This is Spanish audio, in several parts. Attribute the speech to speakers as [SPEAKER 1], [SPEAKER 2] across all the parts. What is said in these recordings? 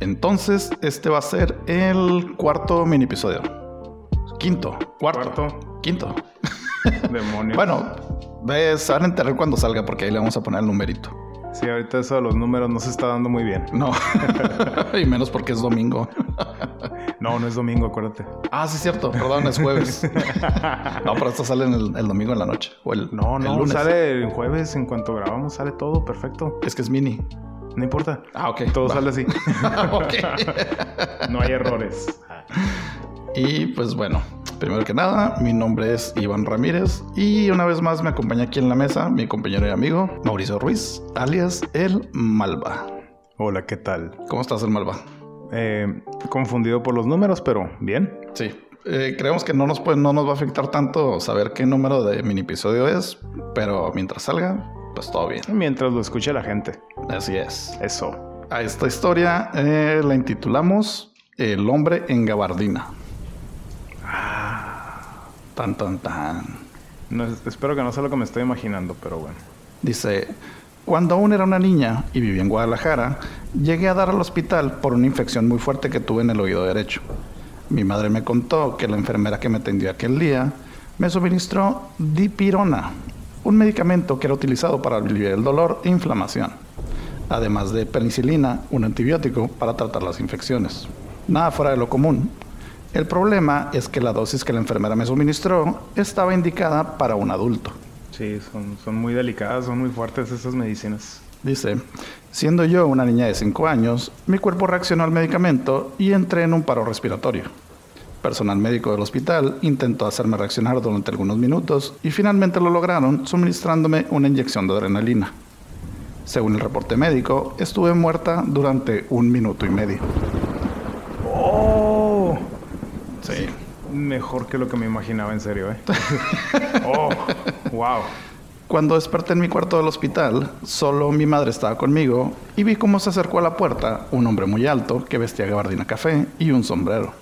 [SPEAKER 1] Entonces, este va a ser el cuarto mini episodio. Quinto, cuarto,
[SPEAKER 2] Cuarto.
[SPEAKER 1] quinto.
[SPEAKER 2] Demonios.
[SPEAKER 1] Bueno, ves, se van a enterar cuando salga porque ahí le vamos a poner el numerito.
[SPEAKER 2] Sí, ahorita eso de los números no se está dando muy bien.
[SPEAKER 1] No, y menos porque es domingo.
[SPEAKER 2] No, no es domingo, acuérdate.
[SPEAKER 1] Ah, sí, cierto, perdón, es jueves. No, pero esto sale en el, el domingo en la noche. O el,
[SPEAKER 2] No,
[SPEAKER 1] el
[SPEAKER 2] no,
[SPEAKER 1] lunes.
[SPEAKER 2] sale el jueves. En cuanto grabamos, sale todo perfecto.
[SPEAKER 1] Es que es mini.
[SPEAKER 2] No importa.
[SPEAKER 1] Ah, ok.
[SPEAKER 2] Todo
[SPEAKER 1] va.
[SPEAKER 2] sale así.
[SPEAKER 1] Ok.
[SPEAKER 2] No hay errores.
[SPEAKER 1] Y pues bueno, primero que nada, mi nombre es Iván Ramírez y una vez más me acompaña aquí en la mesa mi compañero y amigo Mauricio Ruiz, alias El Malva.
[SPEAKER 2] Hola, ¿qué tal?
[SPEAKER 1] ¿Cómo estás, El Malva?
[SPEAKER 2] Eh, confundido por los números, pero bien.
[SPEAKER 1] Sí, eh, creemos que no nos, puede- no nos va a afectar tanto saber qué número de mini episodio es, pero mientras salga, pues todo bien.
[SPEAKER 2] Mientras lo escuche la gente.
[SPEAKER 1] Así es.
[SPEAKER 2] Eso.
[SPEAKER 1] A esta historia eh, la intitulamos El hombre en gabardina. Tan, tan, tan.
[SPEAKER 2] No, espero que no sea lo que me estoy imaginando, pero bueno.
[SPEAKER 1] Dice, cuando aún era una niña y vivía en Guadalajara, llegué a dar al hospital por una infección muy fuerte que tuve en el oído derecho. Mi madre me contó que la enfermera que me atendió aquel día me suministró dipirona, un medicamento que era utilizado para aliviar el dolor e inflamación, además de penicilina, un antibiótico para tratar las infecciones. Nada fuera de lo común. El problema es que la dosis que la enfermera me suministró estaba indicada para un adulto.
[SPEAKER 2] Sí, son, son muy delicadas, son muy fuertes esas medicinas.
[SPEAKER 1] Dice, siendo yo una niña de 5 años, mi cuerpo reaccionó al medicamento y entré en un paro respiratorio. Personal médico del hospital intentó hacerme reaccionar durante algunos minutos y finalmente lo lograron suministrándome una inyección de adrenalina. Según el reporte médico, estuve muerta durante un minuto y medio. Sí.
[SPEAKER 2] Mejor que lo que me imaginaba, en serio, ¿eh? ¡Oh! ¡Wow!
[SPEAKER 1] Cuando desperté en mi cuarto del hospital, solo mi madre estaba conmigo y vi cómo se acercó a la puerta un hombre muy alto que vestía gabardina café y un sombrero.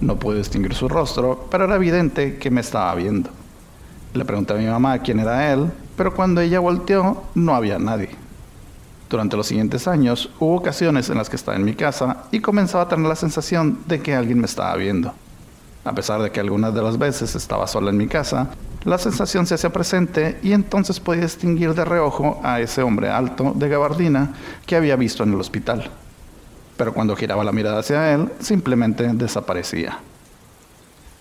[SPEAKER 1] No pude distinguir su rostro, pero era evidente que me estaba viendo. Le pregunté a mi mamá quién era él, pero cuando ella volteó no había nadie. Durante los siguientes años hubo ocasiones en las que estaba en mi casa y comenzaba a tener la sensación de que alguien me estaba viendo. A pesar de que algunas de las veces estaba sola en mi casa, la sensación se hacía presente y entonces podía distinguir de reojo a ese hombre alto de gabardina que había visto en el hospital. Pero cuando giraba la mirada hacia él, simplemente desaparecía.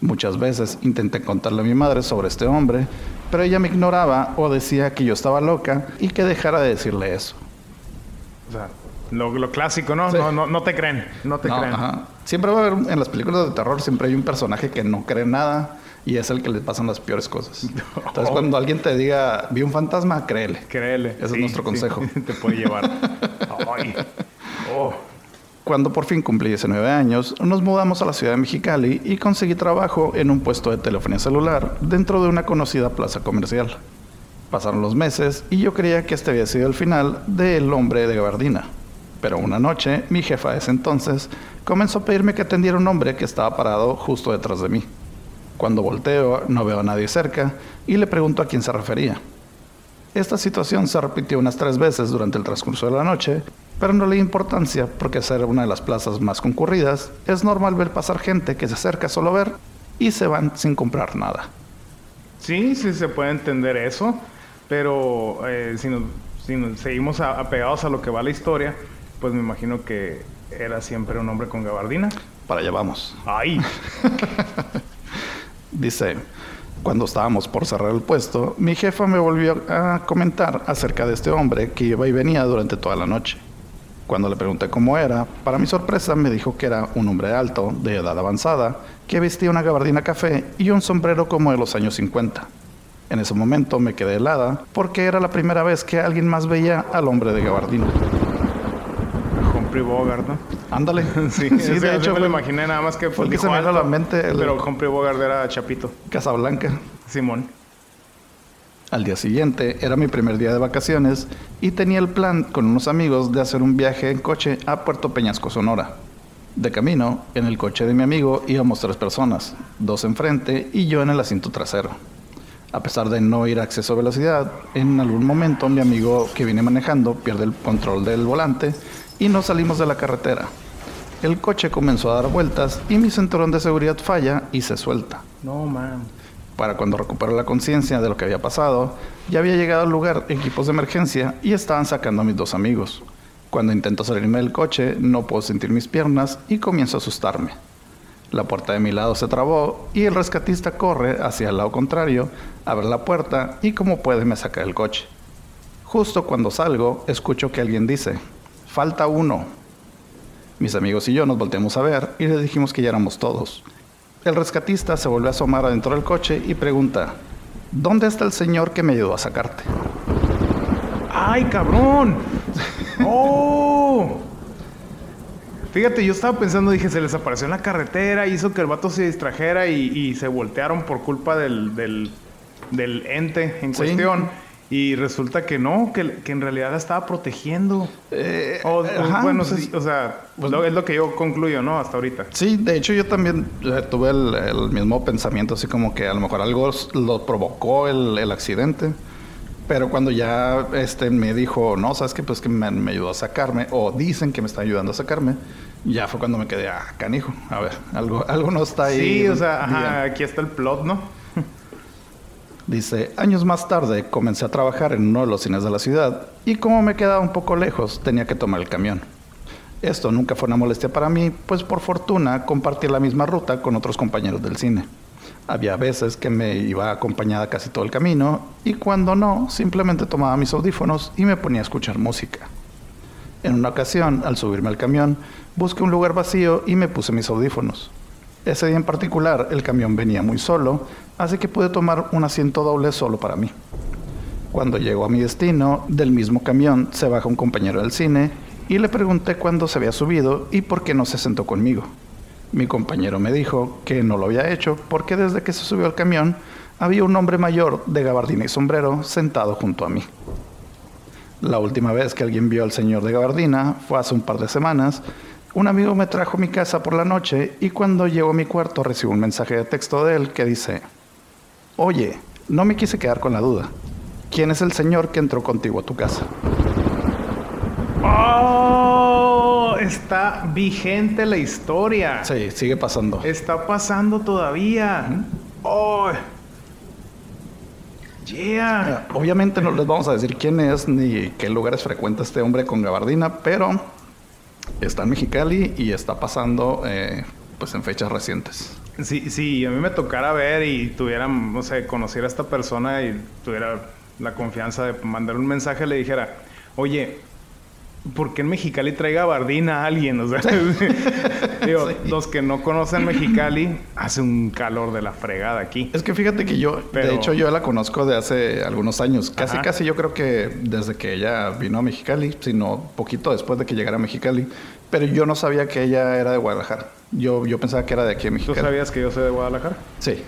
[SPEAKER 1] Muchas veces intenté contarle a mi madre sobre este hombre, pero ella me ignoraba o decía que yo estaba loca y que dejara de decirle eso.
[SPEAKER 2] O sea, lo, lo clásico, ¿no?
[SPEAKER 1] Sí.
[SPEAKER 2] No, no, no te creen. No te
[SPEAKER 1] No,
[SPEAKER 2] creen.
[SPEAKER 1] ajá. Siempre va a haber, en las películas de terror, siempre hay un personaje que no cree nada y es el que le pasan las peores cosas. Entonces, cuando alguien te diga, vi un fantasma, créele.
[SPEAKER 2] Créele.
[SPEAKER 1] Ese es nuestro consejo.
[SPEAKER 2] te puede llevar. ¡Ay! ¡Oh!
[SPEAKER 1] Cuando por fin cumplí 19 años, nos mudamos a la ciudad de Mexicali y conseguí trabajo en un puesto de telefonía celular dentro de una conocida plaza comercial. Pasaron los meses y yo creía que este había sido el final del hombre de gabardina. Pero una noche, mi jefa de ese entonces comenzó a pedirme que atendiera un hombre que estaba parado justo detrás de mí. Cuando volteo, no veo a nadie cerca y le pregunto a quién se refería. Esta situación se repitió unas tres veces durante el transcurso de la noche, pero no le di importancia porque ser una de las plazas más concurridas, es normal ver pasar gente que se acerca solo a ver y se van sin comprar nada.
[SPEAKER 2] Sí, sí se puede entender eso, pero eh, si, seguimos apegados a lo que va la historia, pues me imagino que era siempre un hombre con gabardina.
[SPEAKER 1] Para allá vamos.
[SPEAKER 2] ¡Ay!
[SPEAKER 1] Dice, cuando estábamos por cerrar el puesto, mi jefa me volvió a comentar acerca de este hombre que iba y venía durante toda la noche. Cuando le pregunté cómo era, para mi sorpresa me dijo que era un hombre alto, de edad avanzada, que vestía una gabardina café y un sombrero como de los años 50. En ese momento me quedé helada porque era la primera vez que alguien más veía al hombre de gabardina.
[SPEAKER 2] Bogart, ¿no?
[SPEAKER 1] Ándale.
[SPEAKER 2] Sí,
[SPEAKER 1] sí,
[SPEAKER 2] ese-
[SPEAKER 1] de hecho
[SPEAKER 2] me lo imaginé nada más que
[SPEAKER 1] fue el que se me vino a la mente el-
[SPEAKER 2] Pero Humphrey Bogart era chapito.
[SPEAKER 1] Casablanca.
[SPEAKER 2] Simón.
[SPEAKER 1] Al día siguiente era mi primer día de vacaciones y tenía el plan con unos amigos de hacer un viaje en coche a Puerto Peñasco, Sonora. De camino, en el coche de mi amigo íbamos tres personas, dos enfrente y yo en el asiento trasero. A pesar de no ir a exceso de velocidad, en algún momento mi amigo que viene manejando pierde el control del volante y nos salimos de la carretera. El coche comenzó a dar vueltas y mi cinturón de seguridad falla y se suelta.
[SPEAKER 2] No, man.
[SPEAKER 1] Para cuando recupero la conciencia de lo que había pasado, ya había llegado al lugar equipos de emergencia y estaban sacando a mis dos amigos. Cuando intento salirme del coche, no puedo sentir mis piernas y comienzo a asustarme. La puerta de mi lado se trabó y el rescatista corre hacia el lado contrario, abre la puerta y como puede me saca del coche. Justo cuando salgo, escucho que alguien dice, falta uno. Mis amigos y yo nos volteamos a ver y le dijimos que ya éramos todos. El rescatista se vuelve a asomar adentro del coche y pregunta, ¿dónde está el señor que me ayudó a sacarte?
[SPEAKER 2] ¡Ay, cabrón! ¡Oh! Fíjate, yo estaba pensando, dije, se les apareció en la carretera, hizo que el vato se distrajera y, se voltearon por culpa del, del, del ente en cuestión. Y resulta que no, que, que en realidad la estaba protegiendo. Eh, o, bueno, o sea, pues, es lo que yo concluyo, ¿no? Hasta ahorita.
[SPEAKER 1] Sí, de hecho yo también eh, tuve el, mismo pensamiento, así como que a lo mejor algo lo provocó el, el accidente. Pero cuando ya este, me dijo, no, sabes que pues que me, me, ayudó a sacarme, o dicen que me está ayudando a sacarme, ya fue cuando me quedé, ah, canijo, a ver, algo, algo no está ahí.
[SPEAKER 2] Sí, o sea, ajá, aquí está el plot, ¿no?
[SPEAKER 1] Dice, años más tarde comencé a trabajar en uno de los cines de la ciudad y como me quedaba un poco lejos tenía que tomar el camión. Esto nunca fue una molestia para mí, pues por fortuna compartí la misma ruta con otros compañeros del cine. Había veces que me iba acompañada casi todo el camino y cuando no, simplemente tomaba mis audífonos y me ponía a escuchar música. En una ocasión, al subirme al camión, busqué un lugar vacío y me puse mis audífonos. Ese día en particular el camión venía muy solo, así que pude tomar un asiento doble solo para mí. Cuando llego a mi destino, del mismo camión se baja un compañero del cine y le pregunté cuándo se había subido y por qué no se sentó conmigo. Mi compañero me dijo que no lo había hecho porque desde que se subió al camión había un hombre mayor de gabardina y sombrero sentado junto a mí. La última vez que alguien vio al señor de gabardina fue hace un par de semanas un amigo me trajo a mi casa por la noche y cuando llego a mi cuarto recibo un mensaje de texto de él que dice, Oye, no me quise quedar con la duda. ¿Quién es el señor que entró contigo a tu casa?
[SPEAKER 2] ¡Oh! Está vigente la historia.
[SPEAKER 1] Sí, sigue pasando.
[SPEAKER 2] Está pasando todavía. ¡Oh! Yeah.
[SPEAKER 1] Obviamente no les vamos a decir quién es ni qué lugares frecuenta este hombre con gabardina, pero está en Mexicali y está pasando eh, pues en fechas recientes.
[SPEAKER 2] Sí, sí, a mí me tocara ver y tuviera, no sé, conociera a esta persona y tuviera la confianza de mandar un mensaje, le dijera, oye, ¿por qué en Mexicali traiga gabardina a alguien? O sea, digo, los que no conocen Mexicali, hace un calor de la fregada aquí.
[SPEAKER 1] Es que fíjate que yo, de hecho, yo la conozco de hace algunos años. Casi, casi yo creo que desde que ella vino a Mexicali, sino poquito después de que llegara a Mexicali. Pero yo no sabía que ella era de Guadalajara. Yo, yo pensaba que era de aquí de Mexicali.
[SPEAKER 2] ¿Tú sabías que yo soy de Guadalajara?
[SPEAKER 1] Sí.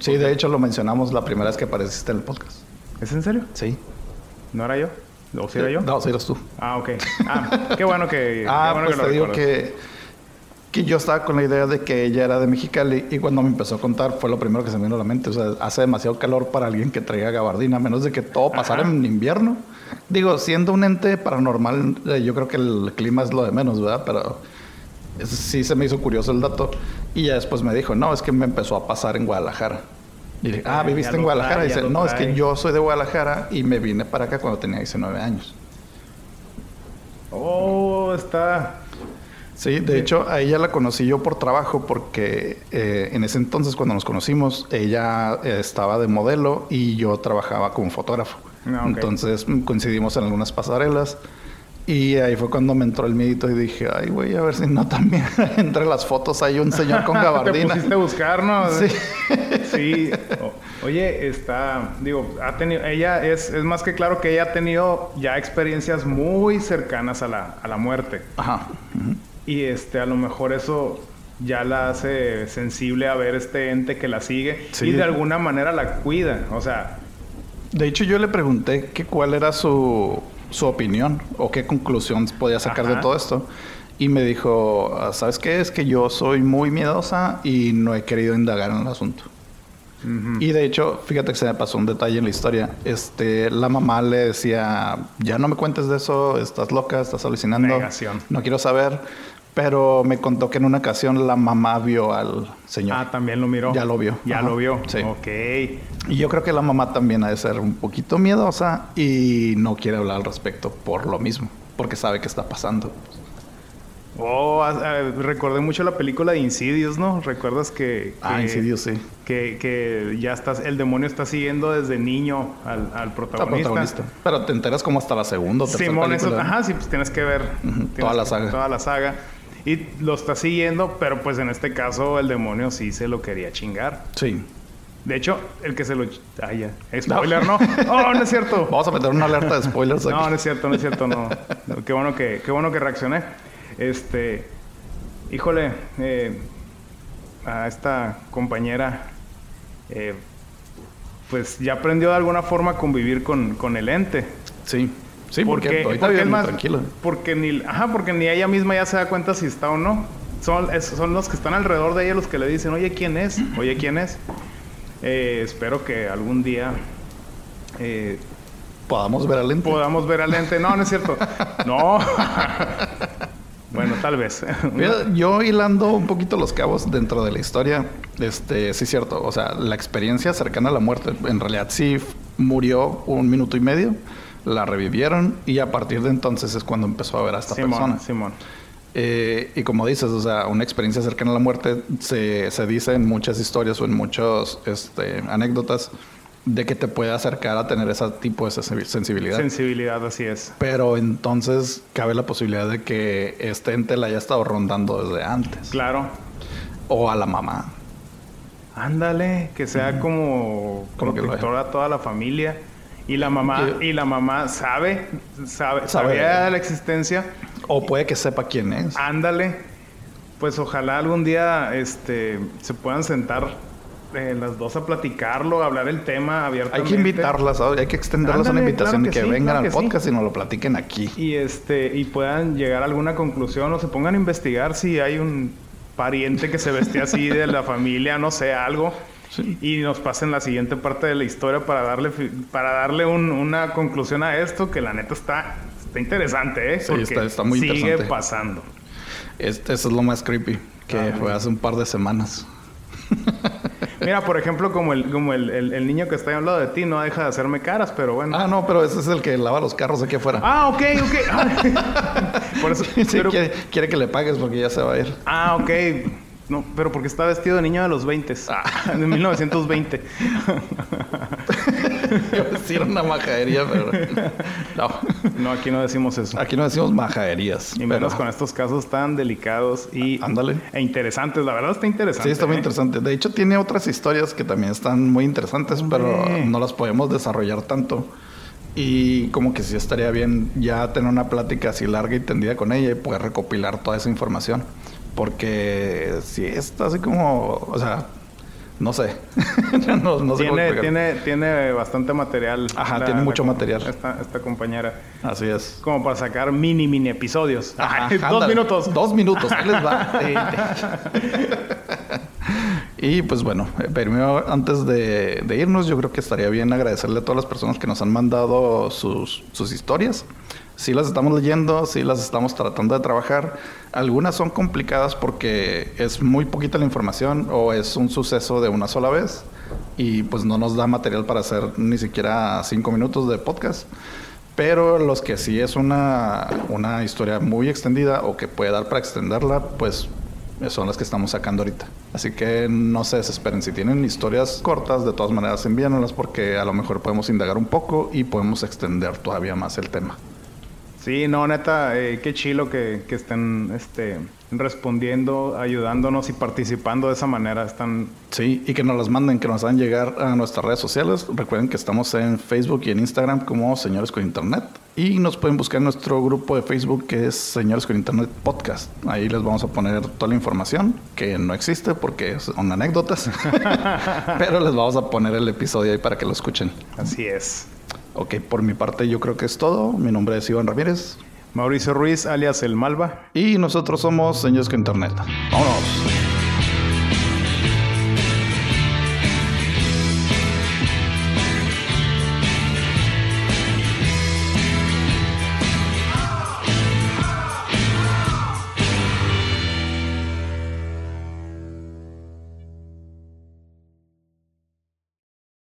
[SPEAKER 1] Sí, de hecho lo mencionamos la primera vez que apareciste en el podcast.
[SPEAKER 2] ¿Es en serio?
[SPEAKER 1] Sí.
[SPEAKER 2] ¿No era yo? ¿O si era yo?
[SPEAKER 1] No, sí eras tú.
[SPEAKER 2] Ah, ok. Ah, qué bueno que...
[SPEAKER 1] ah,
[SPEAKER 2] qué
[SPEAKER 1] pues
[SPEAKER 2] que
[SPEAKER 1] te digo que, que yo estaba con la idea de que ella era de Mexicali y cuando me empezó a contar fue lo primero que se me vino a la mente. O sea, hace demasiado calor para alguien que traiga gabardina, a menos de que todo pasara en invierno. Digo, siendo un ente paranormal, eh, yo creo que el clima es lo de menos, ¿verdad? Pero sí se me hizo curioso el dato. Y ya después me dijo, no, es que me empezó a pasar en Guadalajara. Y dije, ah, ¿viviste en Guadalajara? y dice, no, es que yo soy de Guadalajara y me vine para acá cuando tenía 19 años.
[SPEAKER 2] Oh, está...
[SPEAKER 1] Sí, de hecho, a ella la conocí yo por trabajo porque eh, en ese entonces cuando nos conocimos, ella eh, estaba de modelo y yo trabajaba como fotógrafo. Ah, entonces coincidimos en algunas pasarelas y ahí fue cuando me entró el miedito y dije, ay, güey, a ver si no también entre las fotos hay un señor con gabardina.
[SPEAKER 2] Te pusiste a buscar, ¿no?
[SPEAKER 1] Sí.
[SPEAKER 2] sí. oye, está, digo, ha tenido, ella es, es más que claro que ella ha tenido ya experiencias muy cercanas a la, a la muerte.
[SPEAKER 1] Ajá.
[SPEAKER 2] Y este, a lo mejor eso ya la hace sensible a ver este ente que la sigue y de alguna manera la cuida. O sea,
[SPEAKER 1] De hecho, yo le pregunté que cuál era su, su opinión o qué conclusión podía sacar de todo esto. Y me dijo, "Ah, ¿sabes qué? Es que yo soy muy miedosa y no he querido indagar en el asunto. Y de hecho, fíjate que se me pasó un detalle en la historia. Este, la mamá le decía, ya no me cuentes de eso, estás loca, estás alucinando.
[SPEAKER 2] Negación.
[SPEAKER 1] No quiero saber. Pero me contó que en una ocasión la mamá vio al señor.
[SPEAKER 2] Ah, también lo miró.
[SPEAKER 1] Ya lo vio.
[SPEAKER 2] Ya
[SPEAKER 1] Ajá.
[SPEAKER 2] lo vio.
[SPEAKER 1] Sí.
[SPEAKER 2] Ok.
[SPEAKER 1] Y yo creo que la mamá también ha de ser un poquito miedosa y no quiere hablar al respecto por lo mismo, porque sabe que está pasando.
[SPEAKER 2] Oh, ah, ah, recordé mucho la película de Insidious, ¿no? ¿Recuerdas que...
[SPEAKER 1] Ah, Insidious, sí.
[SPEAKER 2] Que, que ya estás... El demonio está siguiendo desde niño al, al protagonista.
[SPEAKER 1] protagonista. Pero te enteras como hasta la segunda o tercera
[SPEAKER 2] Simón, eso...
[SPEAKER 1] película.
[SPEAKER 2] Ajá, sí, pues tienes que ver... Tienes
[SPEAKER 1] toda la saga.
[SPEAKER 2] Toda la saga. Y lo está siguiendo, pero pues en este caso el demonio sí se lo quería chingar.
[SPEAKER 1] Sí.
[SPEAKER 2] De hecho, el que se lo... Ah, ya. Spoiler, ¿no? Oh, no es cierto.
[SPEAKER 1] Vamos a meter una alerta de spoilers aquí.
[SPEAKER 2] No, no es cierto, no es cierto, no. No, Qué bueno que, qué bueno que reaccioné. Este, híjole, eh, a esta compañera, eh, pues ya aprendió de alguna forma a convivir con, con el ente.
[SPEAKER 1] Sí. Sí, porque,
[SPEAKER 2] porque más,
[SPEAKER 1] tranquilo.
[SPEAKER 2] porque ni, ajá, porque ni ella misma ya se da cuenta si está o no. Son, es- son los que están alrededor de ella los que le dicen, oye, ¿quién es? Oye, ¿quién es? Eh, espero que algún día eh,
[SPEAKER 1] Podamos ver al ente.
[SPEAKER 2] podamos ver al ente. No, no es cierto. No. Tal vez.
[SPEAKER 1] Yo hilando un poquito los cabos dentro de la historia, este, sí es cierto, o sea, la experiencia cercana a la muerte, en realidad sí murió un minuto y medio, la revivieron y a partir de entonces es cuando empezó a ver a esta
[SPEAKER 2] Simón,
[SPEAKER 1] persona.
[SPEAKER 2] Simón.
[SPEAKER 1] Eh, y como dices, o sea, una experiencia cercana a la muerte se, se dice en muchas historias o en muchas este, anécdotas de que te puede acercar a tener ese tipo de sensi- sensibilidad.
[SPEAKER 2] Sensibilidad, así es.
[SPEAKER 1] Pero entonces cabe la posibilidad de que este ente la haya estado rondando desde antes.
[SPEAKER 2] Claro.
[SPEAKER 1] O a la mamá.
[SPEAKER 2] Ándale, que sea como
[SPEAKER 1] Como
[SPEAKER 2] protectora a toda la familia. Y la mamá, y la mamá sabe, sabe,
[SPEAKER 1] Sabe.
[SPEAKER 2] sabía de la existencia.
[SPEAKER 1] O puede que sepa quién es.
[SPEAKER 2] Ándale. Pues ojalá algún día este, se puedan sentar eh, las dos a platicarlo, a hablar el tema
[SPEAKER 1] Hay
[SPEAKER 2] abiertamente.
[SPEAKER 1] que invitarlas, hay que extenderlas una invitación
[SPEAKER 2] claro
[SPEAKER 1] y
[SPEAKER 2] que sí,
[SPEAKER 1] vengan
[SPEAKER 2] claro
[SPEAKER 1] al
[SPEAKER 2] que sí.
[SPEAKER 1] podcast y nos lo platiquen aquí.
[SPEAKER 2] y este y puedan llegar a alguna conclusión o se pongan a investigar si hay un pariente que se vestía así de la familia, no sé, algo.
[SPEAKER 1] Sí.
[SPEAKER 2] Y nos pasen la siguiente parte de la historia para darle para darle un- una conclusión a esto que la neta está está interesante, ¿eh? Porque
[SPEAKER 1] está- está muy
[SPEAKER 2] sigue
[SPEAKER 1] interesante.
[SPEAKER 2] pasando.
[SPEAKER 1] Este, eso es lo más creepy, que
[SPEAKER 2] Ah,
[SPEAKER 1] fue hace un par de semanas.
[SPEAKER 2] Mira, por ejemplo, como el como el, el- el niño que está ahí al lado de ti no deja de hacerme caras, pero bueno.
[SPEAKER 1] Ah, no, pero ese es el que lava los carros aquí afuera.
[SPEAKER 2] Ah, ok, ok. Ah, por eso.
[SPEAKER 1] Sí,
[SPEAKER 2] pero-
[SPEAKER 1] quiere, quiere que le pagues porque ya se va a ir.
[SPEAKER 2] Ah, ok. No, pero porque está vestido de niño de los 20.
[SPEAKER 1] Ah.
[SPEAKER 2] de 1920.
[SPEAKER 1] Decir una majadería, pero no.
[SPEAKER 2] No, aquí no decimos eso.
[SPEAKER 1] Aquí no decimos majaderías.
[SPEAKER 2] Y menos
[SPEAKER 1] pero-
[SPEAKER 2] con estos casos tan delicados y
[SPEAKER 1] Ándale.
[SPEAKER 2] e interesantes. La verdad está interesante.
[SPEAKER 1] Sí, está muy
[SPEAKER 2] ¿eh?
[SPEAKER 1] interesante. De hecho, tiene otras historias que también están muy interesantes, pero no las podemos desarrollar tanto. Y como que sí estaría bien ya tener una plática así larga y tendida con ella y poder recopilar toda esa información. Porque sí está así como, o sea, no sé. no, no sé cómo
[SPEAKER 2] Tiene, tiene, tiene bastante material.
[SPEAKER 1] Ajá, tiene mucho material.
[SPEAKER 2] Esta, esta compañera.
[SPEAKER 1] Así es.
[SPEAKER 2] Como para sacar mini, mini episodios.
[SPEAKER 1] Ajá,
[SPEAKER 2] Dos minutos.
[SPEAKER 1] Dos minutos, ahí les va. y pues bueno, eh, primero antes de, de irnos, yo creo que estaría bien agradecerle a todas las personas que nos han mandado sus, sus historias. Sí las estamos leyendo, sí las estamos tratando de trabajar. Algunas son complicadas porque es muy poquita la información o es un suceso de una sola vez y pues no nos da material para hacer ni siquiera cinco minutos de podcast. Pero los que sí es una, una historia muy extendida o que puede dar para extenderla, pues son las que estamos sacando ahorita. Así que no se desesperen. Si tienen historias cortas, de todas maneras envíanoslas porque a lo mejor podemos indagar un poco y podemos extender todavía más el tema.
[SPEAKER 2] Sí, no, neta, eh, qué chilo que, que estén este, respondiendo, ayudándonos y participando de esa manera. Están...
[SPEAKER 1] Sí, y que nos las manden, que nos hagan llegar a nuestras redes sociales. Recuerden que estamos en Facebook y en Instagram como Señores con Internet. Y nos pueden buscar en nuestro grupo de Facebook que es Señores con Internet Podcast. Ahí les vamos a poner toda la información que no existe porque son anécdotas. Pero les vamos a poner el episodio ahí para que lo escuchen.
[SPEAKER 2] Así es.
[SPEAKER 1] Ok, por mi parte yo creo que es todo. Mi nombre es Iván Ramírez.
[SPEAKER 2] Mauricio Ruiz, alias El Malva.
[SPEAKER 1] Y nosotros somos Señores con Internet. Vámonos.